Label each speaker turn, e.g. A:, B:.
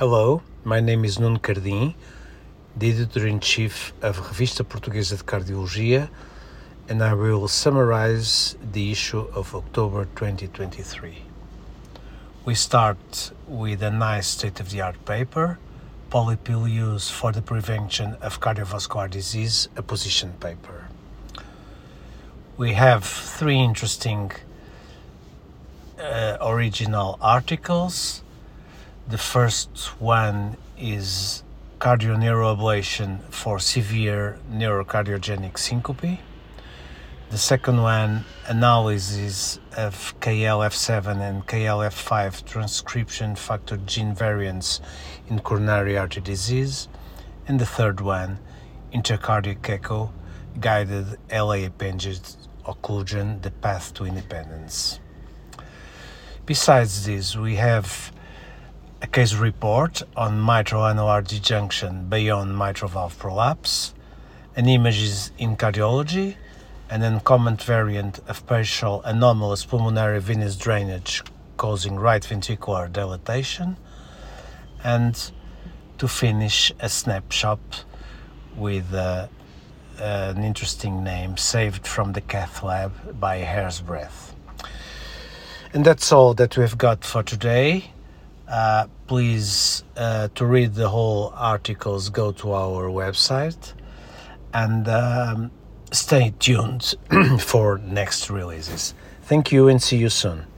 A: Hello, my name is Nuno Cardim, the editor in chief of Revista Portuguesa de Cardiologia, and I will summarize the issue of October 2023. We start with a nice state of the art paper Polypill Use for the Prevention of Cardiovascular Disease, a position paper. We have three interesting uh, original articles the first one is cardioneuroablation for severe neurocardiogenic syncope. The second one, analysis of KLF7 and KLF5 transcription factor gene variants in coronary artery disease. And the third one, intracardiac echo, guided LA appendage occlusion, the path to independence. Besides this, we have a case report on mitral annular disjunction beyond mitral valve prolapse, an images in cardiology, an uncommon variant of partial anomalous pulmonary venous drainage causing right ventricular dilatation, and to finish a snapshot with uh, an interesting name saved from the cath lab by a hair's breadth. And that's all that we've got for today. Uh, please, uh, to read the whole articles, go to our website and um, stay tuned for next releases. Thank you and see you soon.